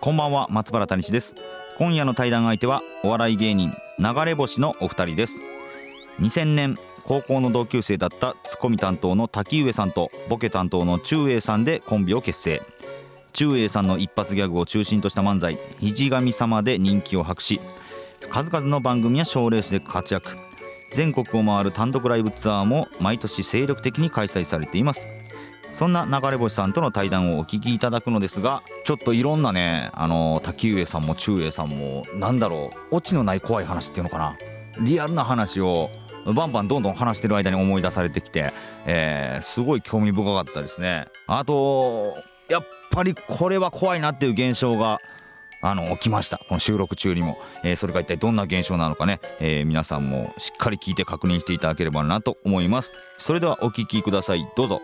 こんばんは松原谷氏です。今夜の対談相手はお笑い芸人流れ星のお二人です。2000年高校の同級生だったツッコミ担当の滝上さんとボケ担当の中英さんでコンビを結成。中英さんの一発ギャグを中心とした漫才「肘神様」で人気を博し数々の番組や賞レースで活躍。全国を回る単独ライブツアーも毎年精力的に開催されています。そんな流れ星さんとの対談をお聞きいただくのですがちょっといろんなねあの滝上さんも中英さんもなんだろうオチのない怖い話っていうのかな。リアルな話をバンバンどんどん話してる間に思い出されてきて、えー、すごい興味深かったですね。あとやっぱりこれは怖いなっていう現象があの起きました。この収録中にも、えー、それが一体どんな現象なのかね、えー、皆さんもしっかり聞いて確認していただければなと思います。それではお聞きください。どうぞ。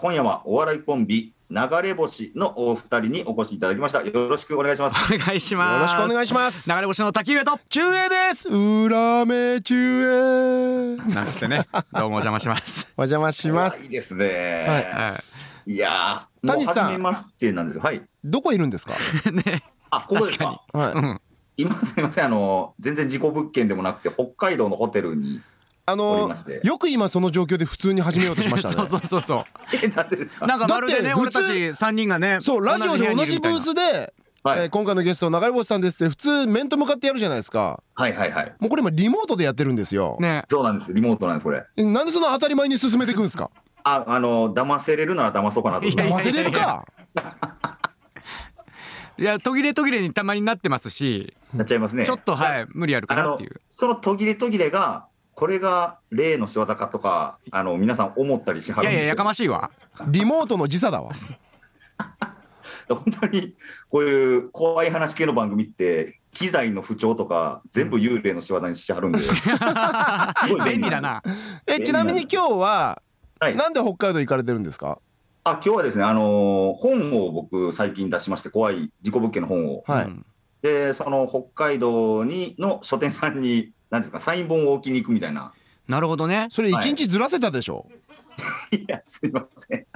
今夜はお笑いコンビ流れ星のお二人にお越しいただきました。よろしくお願いします。お願いします。よろしくお願いします。流れ星の滝上と。中英です。裏目中英。なんつってね。どうもお邪魔します。お邪魔します。いいですね、はい、い。やー谷さん。もう初めましてなんですよ。はい。どこいるんですか？い ね。あここですか？はい。うん。今すみません。あの全然事故物件でもなくて北海道のホテルにあのよく今その状況で普通に始めようとしましたね。そうそうそうそえなんでですか？うなんかまるでねだって俺たち三人がねそうラジオで同じブースで、はい。えー今回のゲスト流れ星さんですって普通面と向かってやるじゃないですか。はいはいはい。もうこれ今リモートでやってるんですよ、ね。そうなんです。リモートなんですこれ。えなんでその当たり前に進めていくんですか？ああの騙せれるなら騙そうかなと。騙せれるか。いや途切れ途切れにたまになってますしなっちゃいますね。ちょっとはい無理あるかなっていう。その途切れ途切れがこれが例の仕業かとかあの皆さん思ったりしはいるんですけどやいややかましいわ。リモートの時差だわ。本当にこういう怖い話系の番組って機材の不調とか全部幽霊の仕業にしてはるんで、すごい便利だな。えちなみに今日ははい。なんで北海道行かれてるんですか？あ今日はですね、あのー本を僕最近出しまして怖い事故物件の本を。はい、うんでその北海道にの書店さんに何ですかサイン本を置きに行くみたいな。なるほどね。それ一日ずらせたでしょ、いやすいません。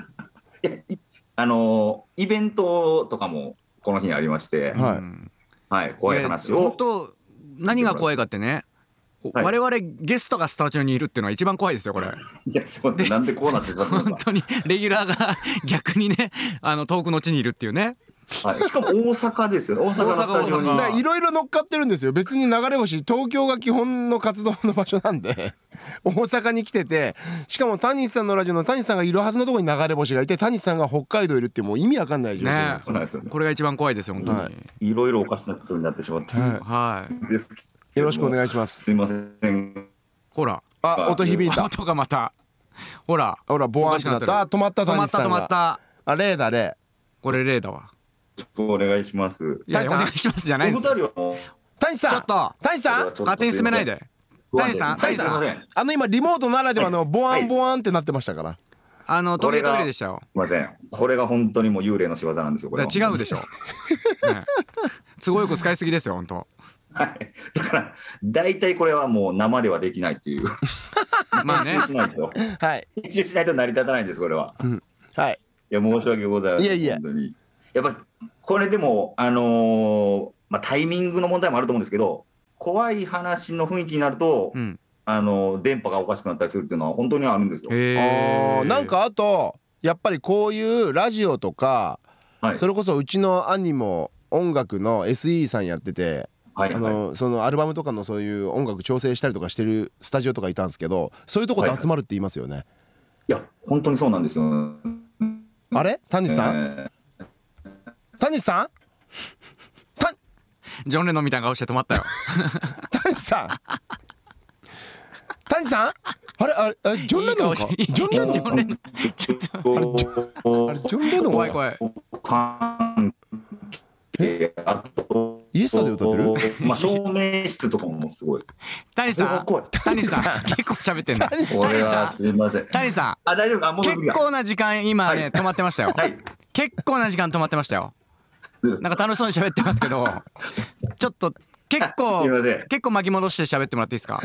あのーイベントとかもこの日にありまして、はい。うんはい、怖い話やを本当何が怖いかってね。はい。我々ゲストがスタジオにいるっていうのが一番怖いですよこれ。いやそうなんでこうなってたのか、本当にレギュラーが逆にねあの遠くの地にいるっていうねはい、しかも大阪ですよね。大阪のスタジオに。いろいろ乗っかってるんですよ。別に流れ星東京が基本の活動の場所なんで。大阪に来てて。しかも谷さんのラジオの谷さんがいるはずのところに流れ星がいて谷さんが北海道いるってもう意味わかんない状況なんですよ、そうなんですよねこれが一な怖いですよ本当に。はい。いろいろおかしなことになってしまって。ははい。ですよろしくお願いします。すいません。ほら。あ音響いた。音がまた。ほら。ほらボワンってなった。あ止まった止まった止まっ谷さんがた。あ例だ例。これ例だわお願いします。いや谷さん。お願いしますじゃないです人はもう谷さん。ちょっと谷さん。勝手に進めないで。谷さん。はいす。いません。あの今リモートならではのボワはいンボワンってなってましたから。あのトイレこれがトイレでしたよませんこれが本当にもう幽霊の仕業なんですよこれ違うでしょ、ね。都合よく使いすぎですよ本当。はい。だから大体これはもう生ではできないっていう。まあね。しないと。はい。編集しないと成り立たないんですこれは。はい。いや申し訳ございませんいえいえ本当にやっぱこれでもあのーまあタイミングの問題もあると思うんですけど怖い話の雰囲気になると、うん。あのー電波がおかしくなったりするっていうのは本当にあるんですよ。あーなんかあとやっぱりこういうラジオとかはい。それこそうちの兄も音楽の SE さんやっててあはいはい。のそのアルバムとかのそういう音楽調整したりとかしてるスタジオとかいたんですけどそういうとこで集まるって言いますよね、いや本当にそうなんですよ。あれ？谷さん、え谷さん？たジョン・レノンみたいな顔して止まったよ。谷さん。谷さん？あれあれジョン・レノンか？ジョン・レノン？かジョンレノンちょっとあれジョン・レノン？か怖い怖い。関係あとイエスタで歌ってる？まあ照明室とかもすごい。谷さん谷さん結構喋ってんだ。谷さん。すいません。谷さあ大丈夫か？もんう結構な時間今はいね止まってましたよ。はい。結構な時間止まってましたよなんか楽しそうに喋ってますけど ちょっと結構結構巻き戻して喋ってもらっていいですか？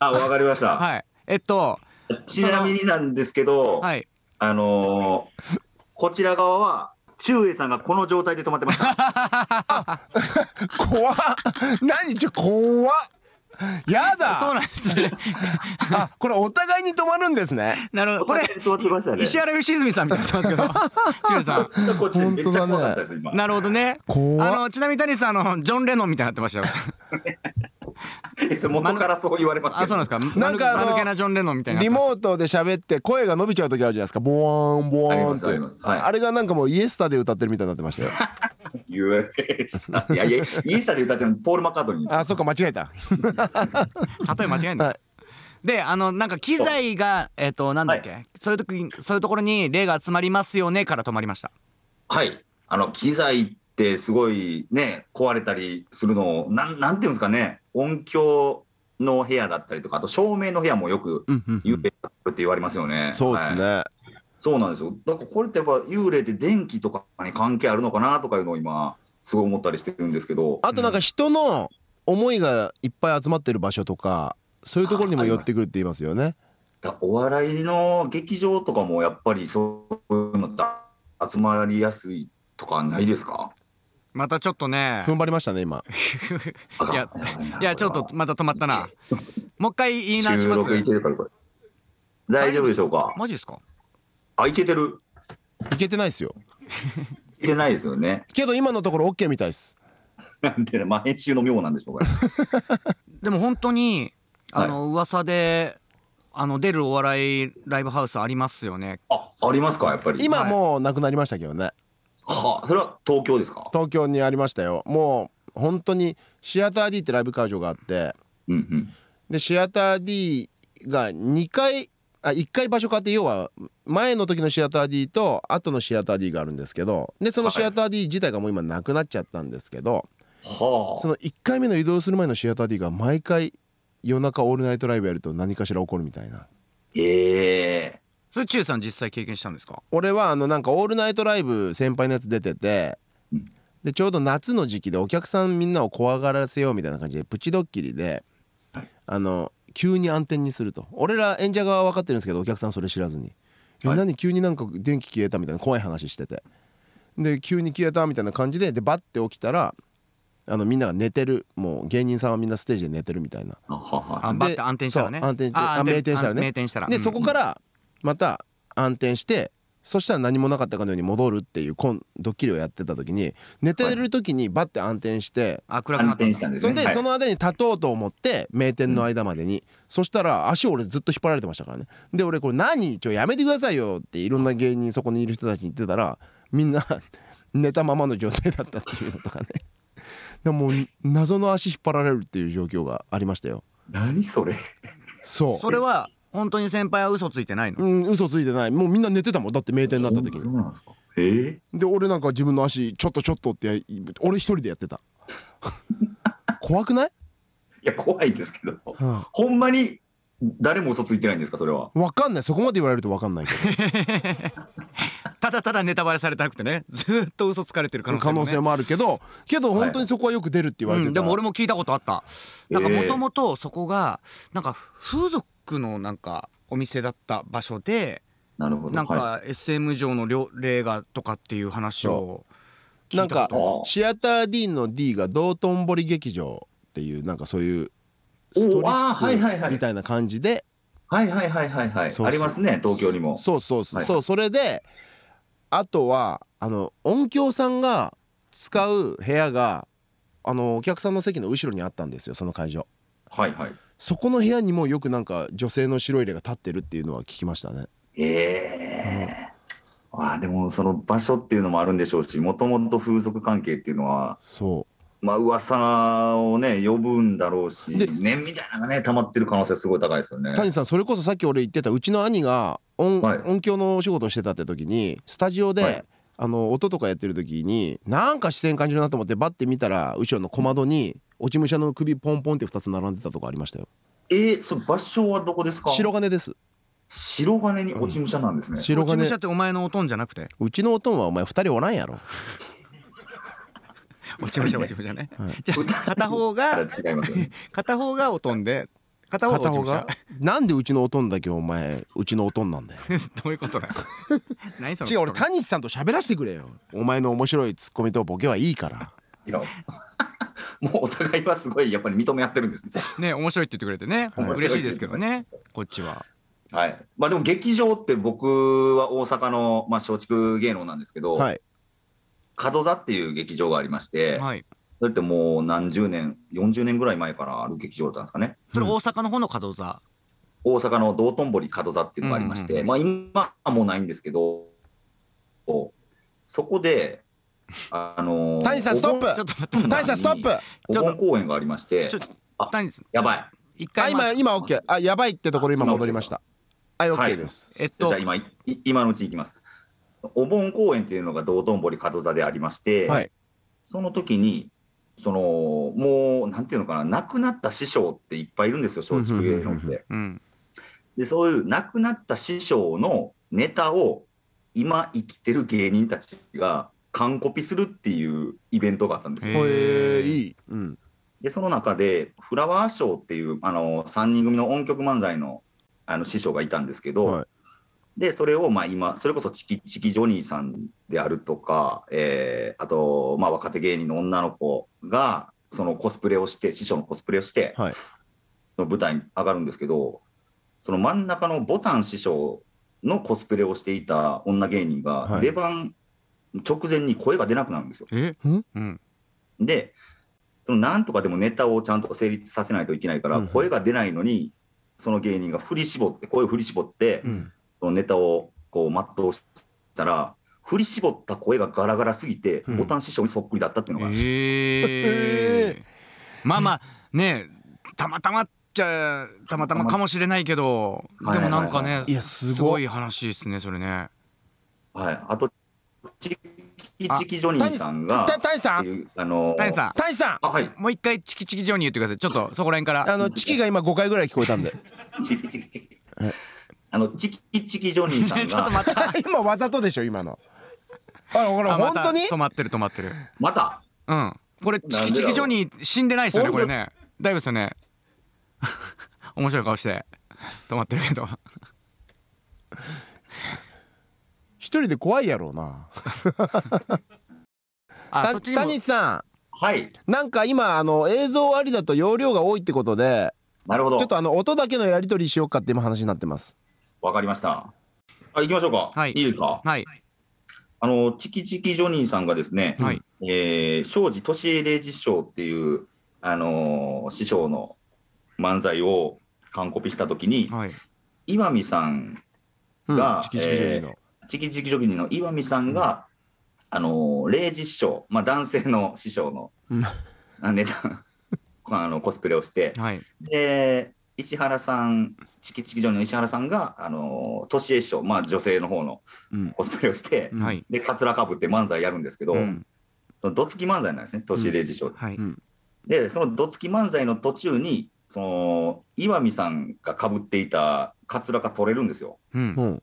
あわかりました。はい。えっとちなみになんですけどはい。あのーこちら側は周英さんがこの状態で止まってました。怖っ。何？ちょ怖っ やそうだなんですね。あこれお互いに止まるんですね。なるほど。これ止まってましたね。石原良純さんみたいになってますけど。中さん。こっちめっちゃ怖かったです今。なるほどね。あのちなみに谷さんあのジョン・レノンみたいになってましたよ 元からそう言われますけど。あそうなんですか。なんかあの間抜けなジョン・レノンみたいにな。っリモートで喋って声が伸びちゃう時あるじゃないですか。ボワーンボワーンって。ああれがなんかもうイエスタで歌ってるみたいになってましたよ。US いやいやイエスタで歌ってるのポール・マッカートニーあそっか間違えた。例え間違えんだ、はい。であのなんか機材がえっ、となんだっけ、そういう時にそういうところに霊が集まりますよねから止まりました。はい。あの機材ってすごいね壊れたりするのをなんなんていうんですかね音響の部屋だったりとかあと照明の部屋もよく幽霊だって言われますよね、そうですね、はい。そうなんですよ。だからこれってやっぱ幽霊って電気とかに関係あるのかなとかいうのを今すごい思ったりしてるんですけど。あとなんか人の思いがいっぱい集まってる場所とかそういうところにも寄ってくるって言いますよね。だお笑いの劇場とかもやっぱりそういうのって集まりやすいとかないですか？またちょっとね。踏ん張りましたね今。いやいやちょっとまた止まったな。もう一回言い直します。収録いけるからこれ。大丈夫でしょうか？マジですか？あいけてる。いけてないですよ。いけないですよね。けど今のところ OK みたいです。なんでまあ編集の妙なんでしょうかね でも本当にあの、噂であの出るお笑い。ライブハウスありますよねあありますかやっぱり今もうなくなりましたけどねはそれは東京ですか？東京にありましたよ。もう本当にシアター D ってライブ会場があって。うんうん。でシアター D が2回あ1回場所変わって要は前の時のシアター D と後のシアター D があるんですけど。でそのシアター D 自体がもう今なくなっちゃったんですけど。はその1回目の移動する前のシアター D が毎回夜中オールナイトライブやると何かしら起こるみたいな。ええそれ中さん実際経験したんですか？俺はあのなんかオールナイトライブ先輩のやつ出ててうん。でちょうど夏の時期でお客さんみんなを怖がらせようみたいな感じでプチドッキリではい。あの急に暗転にすると。俺ら演者側は分かってるんですけどお客さんそれ知らずに「えはい。何急になんか電気消えた」みたいな怖い話してて。で急に消えたみたいな感じででバッて起きたらあのみんなが寝てる。もう芸人さんはみんなステージで寝てるみたいな。あバッて暗転したらね。そう暗転ああ明転したらね。明転したら。でうん。そこからまた暗転してそしたら何もなかったかのように戻るっていうコンドッキリをやってた時に寝てる時にバッて暗転してあ暗くなった暗転したんですそれでその間に立とうと思って名店の間までに。そしたら足を俺ずっと引っ張られてましたからね。で俺これ何？ちょやめてくださいよっていろんな芸人そこにいる人たちに言ってたらみんな 寝たままの状態だったっていうのとかね。でももう謎の足引っ張られるっていう状況がありましたよ。何それ？そう。それは本当に先輩は嘘ついてないの？うん嘘ついてない。もうみんな寝てたもん。だって名店になった時に。そうなんですか？ええで俺なんか自分の足ちょっとちょっとってや俺一人でやってた。怖くない、いや怖いですけど。はほんまに誰も嘘ついてないんですかそれは？あ、分かんない。そこまで言われると分かんないけ ただただネタバレされたくてねずーっと嘘つかれてる可能性も、ね、ど可能性もあるけどけど本当にそこはよく出るって言われてた、うん、でも俺も聞いたことあった。なんかええもともとそこがなんか風俗のなんかお店だった場所でなるほど。なんはか SM 上の両例がとかっていう話を聞ないんかたこと。シアター D の D が道頓堀劇場っていうなんかそういうストリおあーはいはいはい。ップみたいな感じで。はいはいはいはいはい。ありますね東京にも。そうそうそう、はい。そうそれであとはあの音響さんが使う部屋があのお客さんの席の後ろにあったんですよその会場。はいはい。そこの部屋にもよくなんか女性の白い霊が立ってるっていうのは聞きましたね。ええああでもその場所っていうのもあるんでしょうしもともと風俗関係っていうのはそまあ噂をね呼ぶんだろうしで念みたいなのがね溜まってる可能性すごい高いですよね。谷さんそれこそさっき俺言ってたうちの兄が音,、はい。音響のお仕事をしてたって時にスタジオで、はい。あの音とかやってる時になんか視線感じるなと思ってバッて見たら後ろの小窓に落ち武者の首ポンポンって2つ並んでたとこありましたよ。えー、それ場所はどこですか？白金です。白金に落ち武者なんですね。白金。落ち武者ってお前のおとんじゃなくて？うちのおとんはお前2人おらんやろ落ち武者落ち武者ねはい。じゃあ 片方が。片方がおとんで片方が？なんでうちのおとんだけお前うちのおとんなんだよ。どういうことだよ。何その違う俺ツッコ谷さんと喋らせてくれよ。お前の面白いツッコミとボケはいいから。いやもうお互いはすごいやっぱり認め合ってるんですね。ミね面白いって言ってくれてね。はい嬉しいですけどねこっちは。はい。まあでも劇場って僕は大阪のまあ松竹芸能なんですけど、はい門座っていう劇場がありまして、はい。それってもう何十年、40年ぐらい前からある劇場だったんですかね。それ大阪の方の門座？大阪の道頓堀門座っていうのがありまして、うんうんうん。まあ今はもうないんですけど、そこで、あのー谷さんストップ！ちょっと待って谷さんストップ！お盆公演がありましてちょ、あ谷さんやばい。あ一回今今 OK あやばいってところ今戻りました。はいは OK いです。えっとじゃあ今、い今のうちに行きます。お盆公演っていうのが道頓堀門座でありまして、はい。その時に、そのもうなんていうのかな、亡くなった師匠っていっぱいいるんですよ、松竹芸能って。うんで、そういう亡くなった師匠のネタを今生きてる芸人たちが完コピするっていうイベントがあったんですよ。へいい。うん。で、その中で、フラワーショーっていうあの3人組の音曲漫才のあの師匠がいたんですけど、はいで、それをまあ今、それこそチキチキジョニーさんであるとか、えーあと、まあ若手芸人の女の子が、そのコスプレをして、師匠のコスプレをして、はい。その舞台に上がるんですけど、その真ん中のボタン師匠のコスプレをしていた女芸人が、はい。出番直前に声が出なくなるんですよ。え？ん。うん。で、そのなんとかでもネタをちゃんと成立させないといけないから、うん。声が出ないのに、その芸人が振り絞って、声を振り絞って、うん。そのネタをこう全うしたら、振り絞った声がガラガラすぎて、うん。ボタン師匠にそっくりだったっていうのが、ええ まあまあねたまたまっちゃたまたまかもしれないけどはいでもなんかねいやすごい。すごい話ですねそれね。はい、あと、チキチキジョニーさんが、た谷さん？っていうあの谷さ谷さん。あ、はい、んもう一回チキチキジョニー言ってください。ちょっとそこら辺から。あのチキが今5回ぐらい聞こえたんで。チキチキチキ。あの、チキチキジョニーさん ちょっとが、待った。今わざとでしょ今の。あほら本当に？止まってる止まってる。また、うん。これチキチキジョニー死んでないですよねこれね。大丈夫ですよね。面白い顔して。止まってるけど。一人で怖いやろうな。たあそっちにさはい、んなんか今あの映像ありだと容量が多いってことでなるほど。ちょっ、とあの音だけのやり取りしようかって今話になってますわかりました。あ、行きましょうか。はい。いいですか？はい。あの、チキチキジョニーさんがですね、はい。えー、庄司敏恵礼二師匠っていう、あのー師匠の漫才を完コピしたときに、はい。岩見さんうんがチキチキジョニーの、チキチキジョニーの岩見さんが、あのー、礼二師匠、まあ男性の師匠の、うん。あネタ、あの、コスプレをして、はい。で、石原さん、チキチキジョニーの石原さんが、あのー、敏恵師匠、まあ女性の方のうん。コスプレをして、うん。はい。で、カツラかぶって漫才やるんですけど、うん。そのどつき漫才なんですね、敏恵師匠。はい。うん。で、そのどつき漫才の途中に、その、岩見さんがかぶっていたカツラが取れるんですよ。うん。う。ん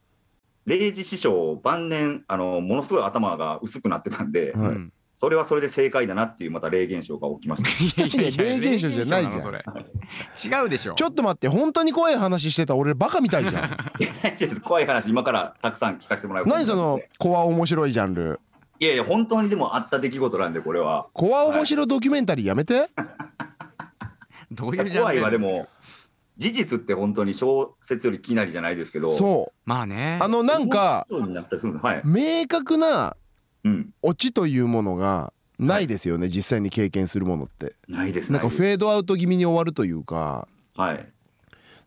礼二師匠、晩年、あの、ものすごい頭が薄くなってたんで、はい。うんそれはそれで正解だなっていう、また霊現象が起きました。いやいやいや霊現象じゃないじゃん。違うでしょ。ちょっと待って本当に怖い話してた俺バカみたいじゃん。怖い話、今からたくさん聞かせてもらう。何その怖面白いジャンル。いやいや、本当にでもあった出来事なんで、これは。怖面白ドキュメンタリーやめて。どういうジャンル？怖いはでも、事実って本当に小説よりきなりじゃないですけど、そまあね。うあのなんかはい。明確なうん。オチというものがないですよね実際に経験するものって。ないですなんかフェードアウト気味に終わるというか。はい。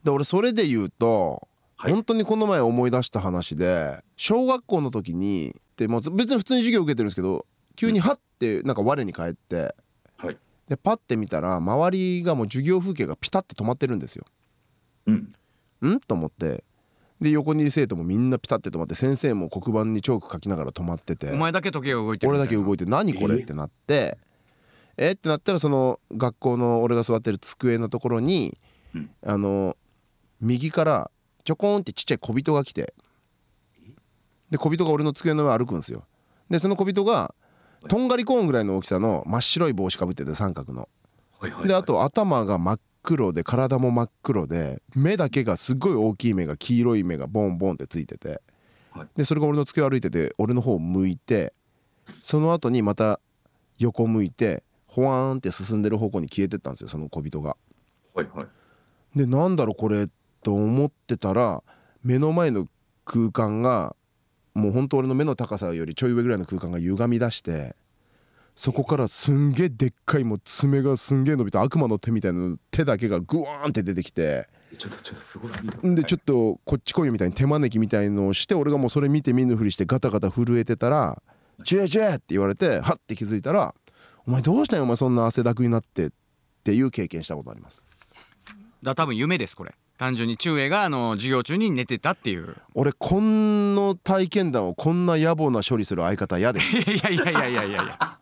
で俺それで言うとはい。本当にこの前思い出した話で小学校の時にでもう別に普通に授業受けてるんですけど急にハッてなんか我に返ってはい。でパッて見たら周りがもう授業風景がピタッて止まってるんですよ。うん。ん？と思ってで横にいる生徒もみんなピタッて止まって先生も黒板にチョーク書きながら止まってて。お前だけ時計が動いてる俺だけ動いて何これってなって。えってなったらその学校の俺が座ってる机のところにうんあの右からちょこんってちっちゃい小人が来て。で小人が俺の机の上歩くんですよ。でその小人がとんがりコーンぐらいの大きさの真っ白い帽子かぶってて三角の。であと頭が真っ黒で体も真っ黒で目だけがすっごい大きい目が黄色い目がボンボンってついててはいでそれが俺の机を歩いてて俺の方を向いてその後にまた横向いてほわーんって進んでる方向に消えてったんですよその小人が。はいはいでなんだろうこれと思ってたら目の前の空間がもうほんと俺の目の高さよりちょい上ぐらいの空間が歪み出してそこからすんげえでっかいもう爪がすんげえ伸びた悪魔の手みたいな手だけがグワーンって出てきてちょっとちょっとすごすぎたんでちょっとこっち来いよみたいに手招きみたいのをして俺がもうそれ見て見ぬふりしてガタガタ震えてたら「チュエチュエ!」って言われてはって気づいたら「お前どうしたんよお前そんな汗だくになって」っていう経験したことあります。だ多分夢ですこれ単純に中英があの授業中に寝てたっていう。俺こんの体験談をこんな野暮な処理する相方嫌です。いやいやいやいやいやいや。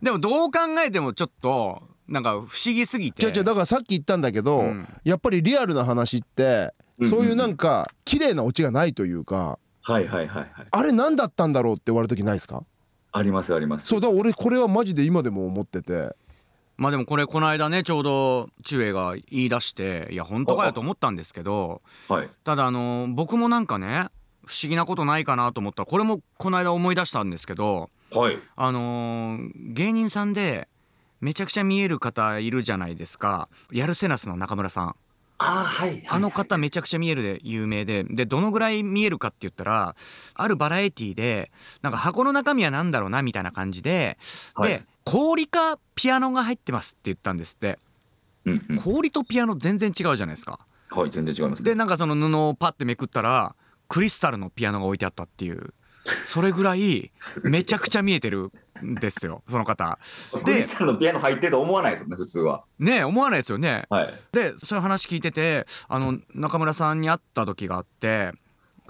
でもどう考えてもちょっとなんか不思議すぎて。違う違うだからさっき言ったんだけど、うん。やっぱりリアルな話ってうん。そういうなんか綺麗なオチがないというかはいはいはいはい。あれ何だったんだろうって言われる時ないですか？ありますあります。そうだから俺これはマジで今でも思っててまあでもこれこの間ねちょうど中英が言い出していや本当かよと思ったんですけどはい。ただあの僕もなんかね不思議なことないかなと思った。らこれもこの間思い出したんですけどはい。あのー芸人さんでめちゃくちゃ見える方いるじゃないですか。やるせなすの中村さん。あはいあの方めちゃくちゃ見えるで有名で。でどのぐらい見えるかって言ったらあるバラエティーでなんか箱の中身は何だろうなみたいな感じで、はい。で氷かピアノが入ってますって言ったんですって。うんうん氷とピアノ全然違うじゃないですかはい全然違いますでなんかその布をパッてめくったらクリスタルのピアノが置いてあったっていう。それぐらいめちゃくちゃ見えてるんですよその方。クリスタルのピアノ入ってると思わないですよね普通は。ねえ思わないですよね。はい。でそういう話聞いててあの中村さんに会った時があって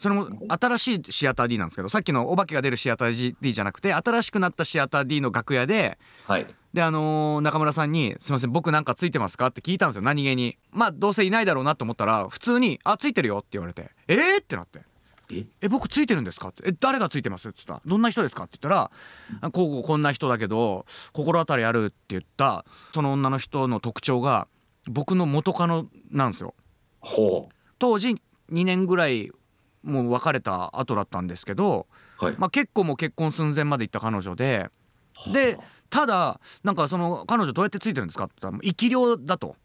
それも新しいシアター D なんですけどさっきのお化けが出るシアター D じゃなくて新しくなったシアター D の楽屋ではい。であのー中村さんに「すいません僕なんかついてますか?」って聞いたんですよ何気に。まあどうせいないだろうなと思ったら普通に「あついてるよ」って言われて「えー?」ってなって。え？え僕ついてるんですかって。え誰がついてます？って言ったどんな人ですか？って言ったらあこうこんな人だけど心当たりあるって言ったその女の人の特徴が僕の元カノなんですよ。ほ当時2年ぐらいもう別れた後だったんですけど、うはい。まあ、結構もう結婚寸前まで行った彼女ででただなんかその彼女どうやってついてるんですかって言ったら生き量だと。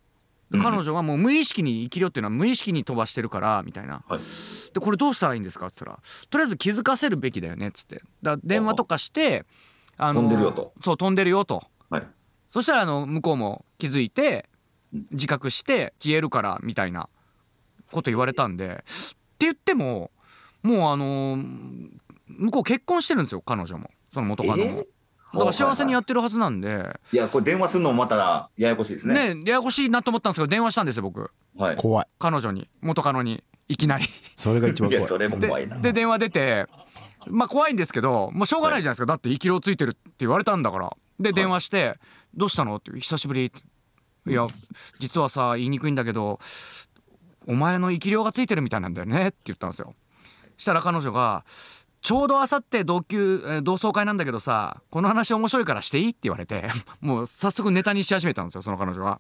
彼女はもう無意識に生き量っていうのは無意識に飛ばしてるからみたいな。はい。でこれどうしたらいいんですかって言ったらとりあえず気づかせるべきだよね。っつって。だ電話とかしてあ飛んでるよと。そう飛んでるよと。はい。そしたらあの向こうも気づいて自覚して消えるからみたいなこと言われたんで言ってももうあの向こう結婚してるんですよ彼女も。その元カノも、えー？だから幸せにやってるはずなんで、いやこれ電話するのもまたややこしいですね。ねややこしいなと思ったんですけど電話したんですよ僕。はい。怖い。彼女に。元カノに。いきなり。それが一番怖い。いやそれも怖いな。でで電話出てまあ怖いんですけどもうしょうがないじゃないですか、だって生き量ついてるって言われたんだから。で電話して「どうしたの?」って「久しぶり」って「いや実はさ言いにくいんだけどお前の生き量がついてるみたいなんだよね」って言ったんですよしたら彼女が「ちょうどあさって同級えー同窓会なんだけどさこの話面白いからしていい?」って言われて もう早速ネタにし始めたんですよその彼女が。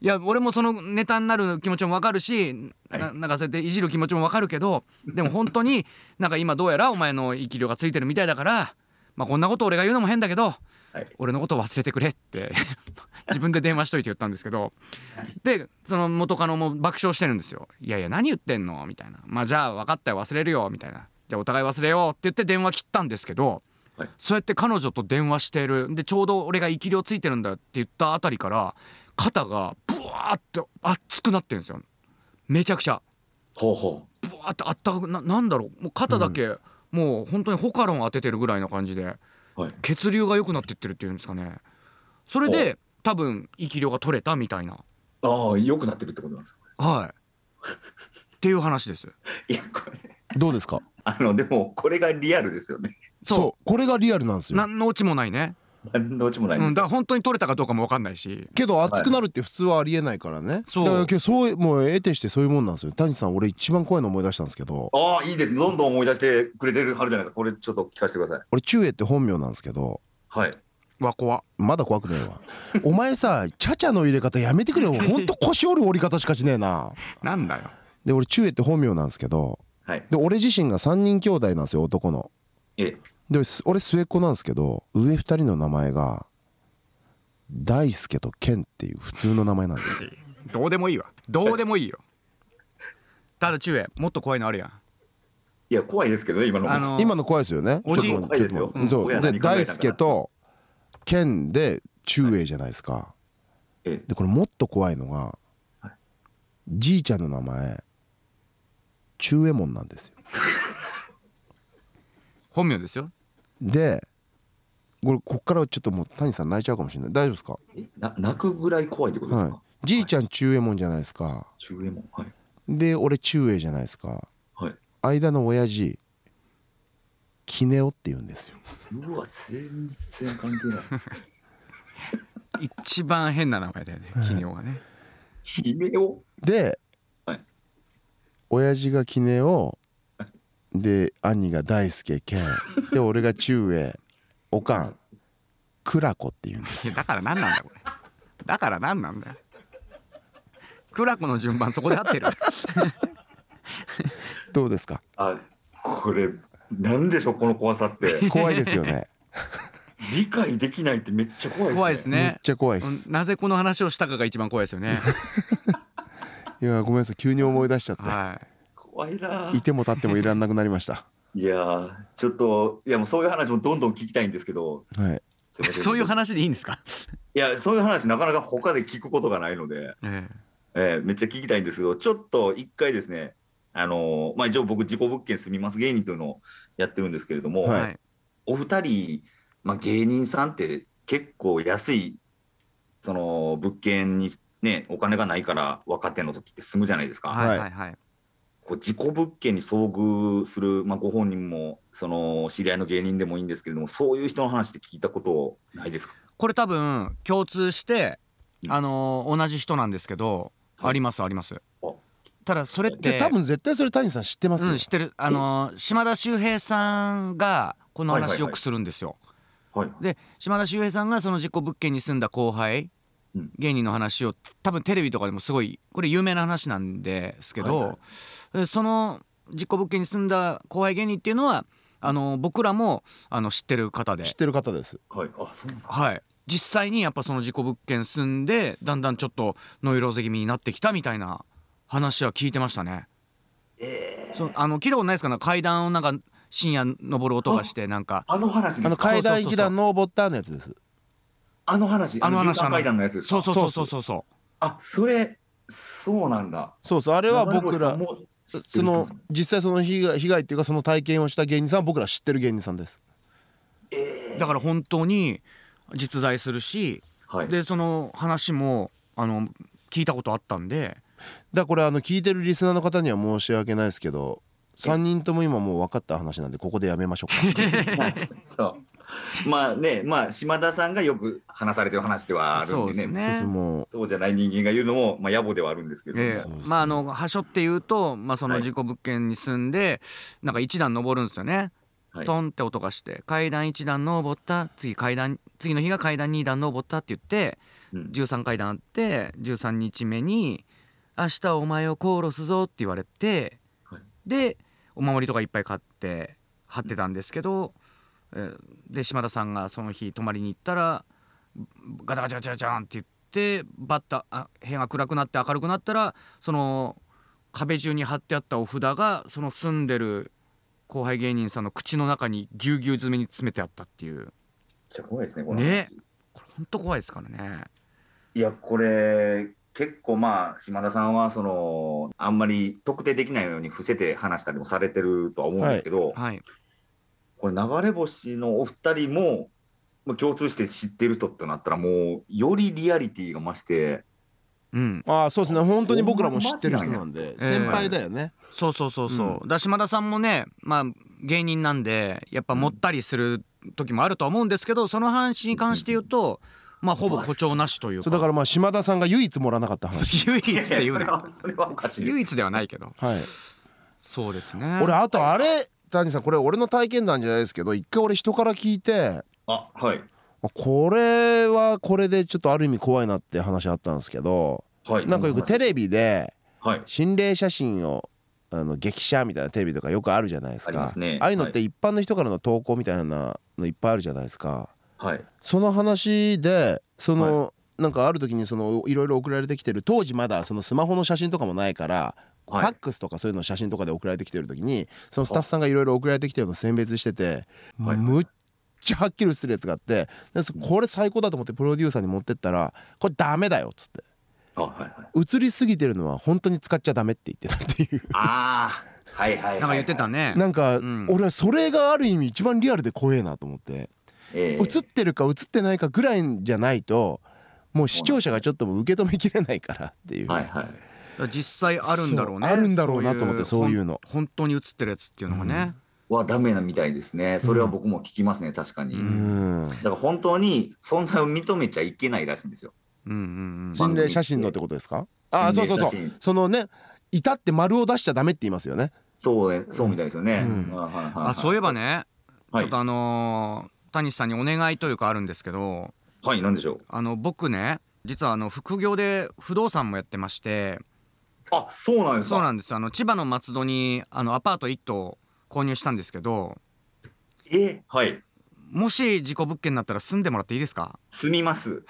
いや俺もそのネタになる気持ちもわかるし、ななんかそうやっていじる気持ちもわかるけどでも本当に なんか今どうやらお前の生き量がついてるみたいだから、まあ、こんなこと俺が言うのも変だけどはい俺のこと忘れてくれって自分で電話しといて言ったんですけどでその元カノも爆笑してるんですよ「いやいや何言ってんの?」みたいな「まあじゃあ分かったよ忘れるよ」みたいな「じゃあお互い忘れよう」って言って電話切ったんですけど、はい。そうやって彼女と電話してる。でちょうど俺が生き量ついてるんだって言ったあたりから肩がブワーって熱くなってるんですよ。めちゃくちゃ。ほうほブワーってあったかくななんだろう。もう肩だけ、もう本当にホカロン当ててるぐらいの感じでうはい。血流が良くなってってるっていうんですかね。それで多分生き量が取れたみたいな。ああ良くなってるってことなんですか？はい。っていう話です。いやこれ。どうですか？あのでもこれがリアルですよね。そこれがリアルなんですよ。う何のオチもないね、何のうちもないんうん、だから本当に取れたかどうかも分かんないし。けど熱くなるって普通はありえないからね、そう。だからけどそうもう得てしてそういうもんなんですよ。谷さん俺一番怖いの思い出したんですけど。ああいいです。どんどん思い出してくれてるはるじゃないですか。これちょっと聞かせてください。俺中英って本名なんですけど。はいわ怖まだ怖くねえわ。お前さチャチャの入れ方やめてくれよ。ほんと腰折る折り方しかしねえな。なんだよ。で俺中英って本名なんですけどはい。で俺自身が3人兄弟なんですよ男の。ええ。です俺末っ子なんですけど上2人の名前が大輔と健っていう普通の名前なんですよ。どうでもいいわ。どうでもいいよ。ただ中英もっと怖いのあるやん。いや怖いですけどね今の。あの今の怖いですよね。おじちょっと怖いですよ。ちょっとそう親で大輔と健で中英じゃないですか。ええ。でこれもっと怖いのがはい。じいちゃんの名前中右衛門なんですよ。本名ですよ。でこれこっからちょっともう谷さん泣いちゃうかもしれない。大丈夫ですか？えな泣くぐらい怖いってことですか、はい。じいちゃん中右衛門じゃないですか。中右衛門。はい。で俺中英じゃないですか。はい。間の親父キネオって言うんですよ。うわ全然関係ない。一番変な名前だよねキネオがね。決めよで、はい。親父がキネオで兄が大輔健で俺が中英おかんクラコって言うんですよ。だから何なんだこれ。だから何なんだよ。クラコの順番そこで合ってる。どうですか？あこれなんでしょうこの怖さって。怖いですよね。理解できないってめっちゃ怖いですね。怖いですめっねちゃ怖いです。うんなぜこの話をしたかが一番怖いですよね。いやごめんなさい急に思い出しちゃって。はい。怖いな。いても立ってもいらんなくなりました。いやーちょっといやもうそういう話もどんどん聞きたいんですけど。はい。そういう話でいいんですか、いやそういう話なかなか他で聞くことがないので、ええ。ーめっちゃ聞きたいんですけどちょっと一回ですねあのーまあ一応僕自己物件住みます芸人というのをやってるんですけれども、えはい。はいお二人、まあ、芸人さんって結構安いその物件にねお金がないから若手の時って住むじゃないですか、はい。はい。はい。こう自己物件に遭遇する、まあ、ご本人もその知り合いの芸人でもいいんですけれどもそういう人の話って聞いたことないですか？これ多分共通してうん。あのー同じ人なんですけど、はい。ありますあります。あただそれっでて多分絶対それ谷さん知ってますよ、うん知ってる。あのー島田秀平さんがこのはいはいはい話よくするんですよ、はい。で島田秀平さんがその自己物件に住んだ後輩、うん。芸人の話を多分テレビとかでもすごいこれ有名な話なんですけど、はいはい。えその自己物件に住んだ後輩芸人っていうのはあの僕らもあの知ってる方で。知ってる方です。はい。あそうなんだ。はい。実際にやっぱその自己物件住んでだんだんちょっとノイローゼ気味になってきたみたいな話は聞いてましたね。そうあの聞いたことないですか？ね階段をなんか深夜登る音がしてなんか。あの話ですか？あの階段一段登ったのやつです。あの話あの話。13階段のやつですかそうそうそうそうそうそあそれそうなんだそうそうあれは僕らその実際その被害被害っていうかその体験をした芸人さんは僕ら知ってる芸人さんですうだから本当に実在するしはいでその話もあの聞いたことあったんでだからこれあの聞いてるリスナーの方には申し訳ないですけど3人とも今もう分かった話なんでここでやめましょうか。そう。まあねまあ島田さんがよく話されてる話ではあるんでね。そうですね。そうそうもう。そうじゃない人間が言うのも、まあ、野暮ではあるんですけど、ええ。そうですねまああのはしょって言うと、まあ、そのはい自己物件に住んで、なんか一段登るんですよね、はい。トンって音がして階段一段登った次階段次の日が階段二段登ったって言ってうん。13階段あって13日目に「明日お前を殺すぞ」って言われて、はい。でお守りとかいっぱい買って貼ってたんですけど、えーで島田さんがその日泊まりに行ったらガチャガチャガチャガチャンって言ってバッタあ部屋が暗くなって明るくなったらその壁中に貼ってあったお札がその住んでる後輩芸人さんの口の中にぎゅうぎゅう詰めに詰めてあったっていう。怖いですねこの話。ねこれほんと怖いですからね。いやこれ結構まあ島田さんはそのあんまり特定できないように伏せて話したりもされてるとは思うんですけど、はい、これ流れ星のお二人もまあ、共通して知ってる人ってなったらもうよりリアリティが増して。うん。ああそうですね。本当に僕らも知ってる人なんでええ。先輩だよね、そうそうそうそう、だ島田さんもねまあ芸人なんでやっぱ持ったりする時もあるとは思うんですけどその話に関して言うとまあほぼ誇張なしというか。そうだからまあ島田さんが唯一もらわなかった話。唯一って言ういやいやそれねはそれはおかしいです。唯一ではないけど。はい。そうですね。俺あとあれ谷さんこれ俺の体験談じゃないですけど一回俺人から聞いてあはい。あこれはこれでちょっとある意味怖いなって話あったんですけどはい。なんかよくテレビではい。心霊写真をあの激写みたいなテレビとかよくあるじゃないですか。ありますね。ああいうのって一般の人からの投稿みたいなのいっぱいあるじゃないですかはい。その話でその、なんかある時にそのいろいろ送られてきてる当時まだそのスマホの写真とかもないから、はい。ファックスとかそういうの写真とかで送られてきてる時にそのスタッフさんがいろいろ送られてきてるのを選別してて、はい。むっちゃはっきり写ってるやつがあってこれ最高だと思ってプロデューサーに持ってったら「これダメだよ」っつって。あはいはい「写りすぎてるのは本当に使っちゃダメ」って言ってたっていう。あーはいはいはいはい。なんか言ってたね。なんか、ん。俺はそれがある意味一番リアルで怖えなと思って。ええ。映ってるか映ってないかぐらいじゃないともう視聴者がちょっともう受け止めきれないからっていう、はいはい。実際あるんだろうね。あるんだろうなと思ってそういうの。本当に映ってるやつっていうのがね、はダメなみたいですね。それは僕も聞きますね確かに、ううん。だから本当に存在を認めちゃいけないらしいんですよ。うんうんうん。心霊写真のってことですか？ああそうそうそう。そのねいたって丸を出しちゃダメって言いますよね。そうねそうみたいですよね、うん。はいはいはい。あそういえばね、はい。ちょっとあのー谷さんにお願いというかあるんですけどはい何でしょう。あの僕ね実はあの副業で不動産もやってまして。あそうなんですか。そうなんですあの千葉の松戸にあのアパート1棟購入したんですけど。えはい。もし事故物件になったら住んでもらっていいですか？住みます。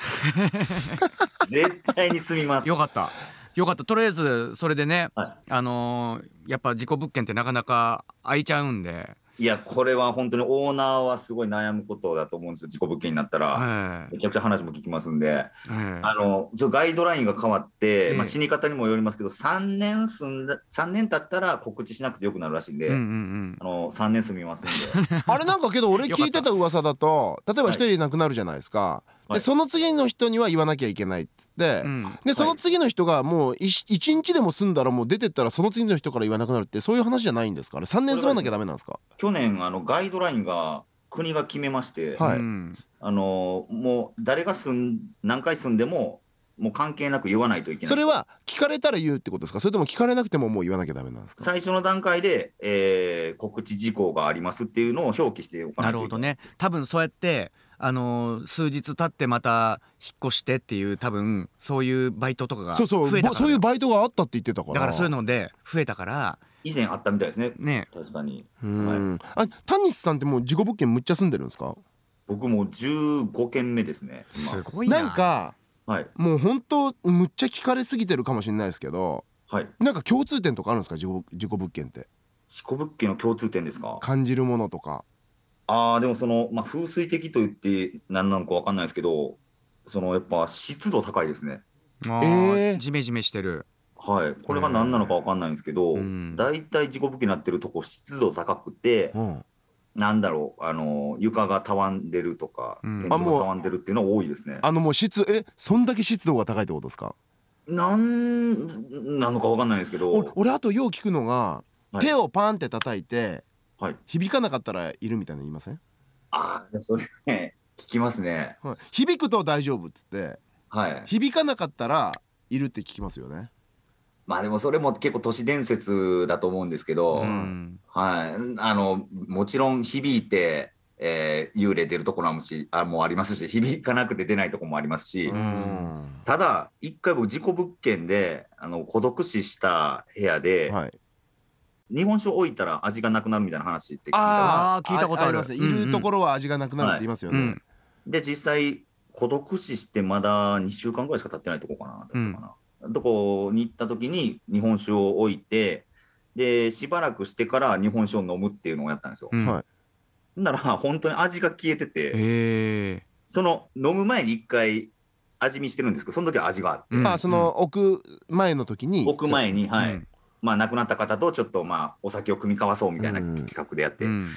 絶対に住みます。よかった。よかった。とりあえずそれでね、はあのーやっぱ事故物件ってなかなか空いちゃうんで、いやこれは本当にオーナーはすごい悩むことだと思うんですよ事故物件になったら、はい。めちゃくちゃ話も聞きますんで。はい。あのちょガイドラインが変わって、ええ。まあ、死に方にもよりますけど3年住んだ3年経ったら告知しなくてよくなるらしいんで、あの3年住みますんで。あれなんかけど俺聞いてた噂だと例えば一人亡くなるじゃないですか、はいでその次の人には言わなきゃいけないっつって、うん。でその次の人がもう一一日でも住んだらもう出てったらその次の人から言わなくなるってそういう話じゃないんですか？あれ3年住まなきゃダメなんですか？去年あのガイドラインが国が決めまして、はい。うんあのもう誰が住ん何回住んでももう関係なく言わないといけない。それは聞かれたら言うってことですか？それとも聞かれなくてももう言わなきゃダメなんですか？最初の段階で、えー告知事項がありますっていうのを表記しておかなといけない。ないるほどね。多分そうやってあのー数日経ってまた引っ越してっていう多分そういうバイトとかがそうそう増えたから。ぼそういうバイトがあったって言ってたから。だからそういうので増えたから。以前あったみたいですね。ね。確かに。うん。あタニスさんってもう事故物件むっちゃ住んでるんですか？僕も15件目ですね今。すごいな。なんかはい。もう本当むっちゃ聞かれすぎてるかもしれないですけどはい。なんか共通点とかあるんですか？事故事故物件って。事故物件の共通点ですか？感じるものとかああでもその、まあ、風水的と言って何なのか分かんないですけどそのやっぱ湿度高いですね。あーえー。ジメジメしてる。はい。これが何なのか分かんないんですけど、うん。大体事故物件になってるとこ湿度高くて、うん。なんだろうあの床がたわんでるとか、うん。天井がたわんでるっていうのは多いですね。あのもう湿えそんだけ湿度が高いってことですか？なんなのか分かんないんですけど。お俺あとよう聞くのが、はい。手をパンって叩いてはい。響かなかったらいるみたいなの言いません、ああでもそれね聞きますね。はい、響くと大丈夫っつって。はい。響かなかったらいるって聞きますよね。まあでもそれも結構都市伝説だと思うんですけど、うん。はい、あのもちろん響いて、えー幽霊出るところもしあもありますし響かなくて出ないところもありますし、うん。ただ一回僕事故物件であの孤独死した部屋で、はい日本酒を置いたら味がなくなるみたいな話って聞いたあー聞いたことある。りますね。うん。うんいるところは味がなくなるって言いますよね、うん。で実際孤独死してまだ2週間ぐらいしか経ってないとこかなだったかな、とこに行った時に日本酒を置いてでしばらくしてから日本酒を飲むっていうのをやったんですよ。うん。はい。なら本当に味が消えてて、えその飲む前に一回味見してるんですけどその時は味があって、うん。あその置く前の時に。置く前に、はい。うんまあ亡くなった方とちょっとまあお酒を酌み交わそうみたいなうん。企画でやって、うん。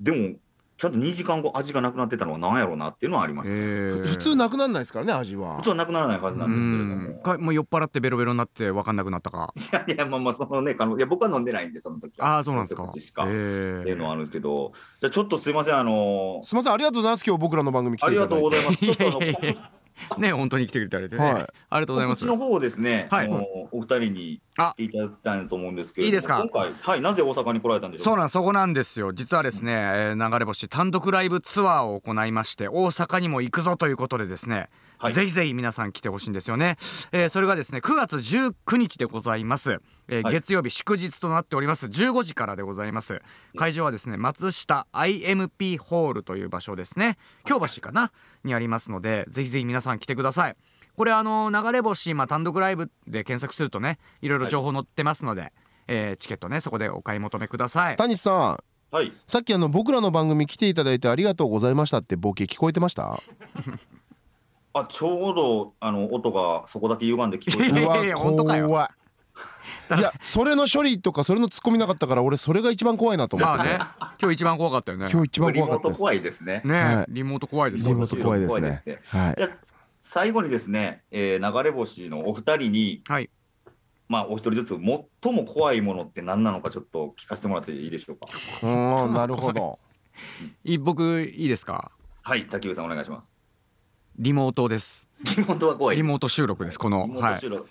でもちゃんと2時間後味がなくなってたのは何やろうなっていうのはありました、えー。普通なくならないですからね味は。普通はなくならないはずなんですけれども。うん。かもう酔っ払ってベロベロになって分かんなくなったか。いやいやまあまあそのねあのいや僕は飲んでないんでその時は。ああそうなんですか。か、えっていうのはあるんですけど。じゃあちょっとすいませんあのすみませんありがとうございます今日僕らの番組来てありがいただいて。とうございます ね本当に来てくれてあれでね、はい。ありがとうございます。の方をですね、はい。お二人にしていただきたいなと思うんですけれどもいいですか？今回はいなぜ大阪に来られたんでしょそううかなんそこなんですよ。実はですね、えー流れ星単独ライブツアーを行いまして大阪にも行くぞということでですね、はい。ぜひぜひ皆さん来てほしいんですよね、えーそれがですね9月19日でございます、えーはい。月曜日祝日となっております。15時からでございます。会場はですね松下 IMP ホールという場所ですね。京橋かなにありますのでぜひぜひ皆さん来てください。これあの流れ星、まあ、単独ライブで検索するとねいろいろ情報載ってますので、えーチケットねそこでお買い求めください。谷さん。はい。さっきあの僕らの番組来ていただいてありがとうございましたってボケ聞こえてました？あちょうどあの音がそこだけ歪んで聞こえて いやいや本当かよ。怖い。いやそれの処理とかそれのツッコミなかったから俺それが一番怖いなと思って、まあね。今日一番怖かったよね。今日一番リ怖かったですモート怖いですねね、はいリモート怖いですよリモート怖いですね。はい。じゃあ最後にですね、えー流れ星のお二人にはい。まあお一人ずつ最も怖いものって何なのかちょっと聞かせてもらっていいでしょうか？うーんなるほど。い僕いいですか？はい竹内さんお願いしますリモートです。リモートは怖いです。リモート収録ですこの。はいト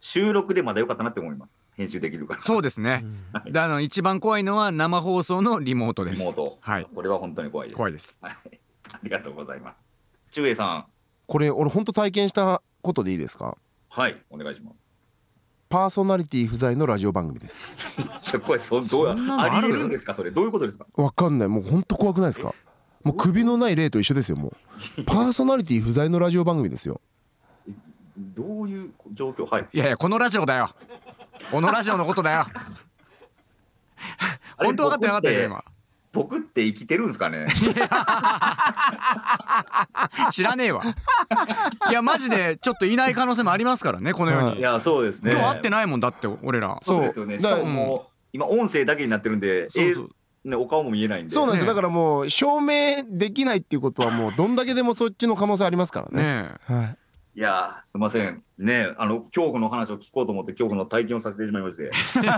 収録、でまだ良かったなって思います。編集できるから。そうですね。であの一番怖いのは生放送のリモートです。リモート、はい。これは本当に怖いです。怖いです。はい、ありがとうございます。中英さん。これ俺ほんと体験したことでいいですか？はい。お願いします。パーソナリティ不在のラジオ番組です。じゃあこれそどうやありえるんですか？それ。どういうことですか？わかんない。もうほんと怖くないですか？もう首のない例と一緒ですよもう。パーソナリティ不在のラジオ番組ですよ。どういう状況？はい。いやいやこのラジオだよ。このラジオのことだよ。本当分かってなかったよ今。僕って生きてるんですかね？知らねえわ。いやマジでちょっといない可能性もありますからねこのように、い。やそうですね。今日会ってないもんだって俺ら。そうですよね。しかももう今音声だけになってるんでそうね、お顔も見えないんで。ねそうなんですよ。だからもう証明できないっていうことはもうどんだけでもそっちの可能性ありますからね。ね。えはい。いやーすいません。ね。あの恐怖の話を聞こうと思って恐怖の体験をさせてしまいまして。申し訳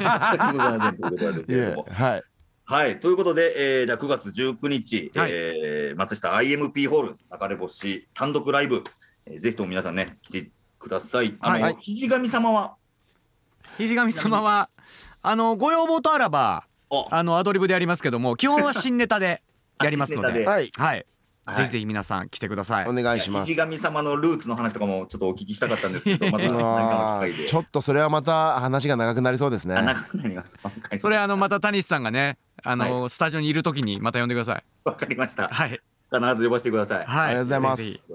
ございませんということなんですけいえれども。はい。はい。ということで、えー、じゃあ9月19日、はい。えー松下 IMP ホール流れ星単独ライブ、えーぜひとも皆さんね来てください。あの、はい。肘神様は？肘神様はあのご要望とあらばあ。あのアドリブでやりますけども基本は新ネタで やりますので。はい。はい、はい。ぜひぜひ皆さん来てください。お願いします。肘神様のルーツの話とかもちょっとお聞きしたかったんですけどまたちょっとそれはまた話が長くなりそうですね。あ長くなります。それあのまた谷さんがねあの、スタジオにいる時にまた呼んでください。わかりました。はい。必ず呼ばせてください。はい。ありがとうございます。と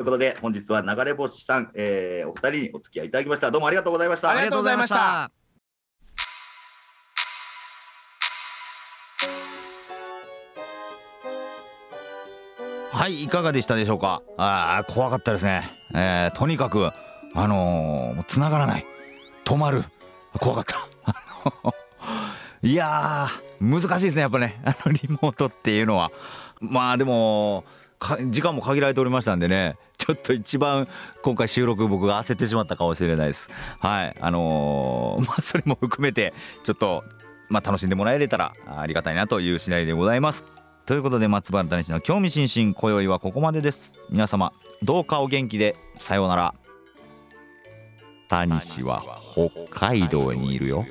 いうことで本日は流れ星さん、えー、お二人にお付き合いいただきました。どうもありがとうございました。ありがとうございましたはいいかがでしたでしょうか？あー怖かったですね、えーとにかくあのー繋がらない。止まる。怖かった。いや難しいですねやっぱね。あのリモートっていうのは。まあでも時間も限られておりましたんでね。ちょっと一番今回収録僕が焦ってしまったかもしれないです。はいあのーまあそれも含めてちょっとまあ楽しんでもらえれたらありがたいなという次第でございます。ということで松原谷氏の興味津々今宵はここまでです。皆様どうかお元気でさようなら。谷氏は北海道にいるよ。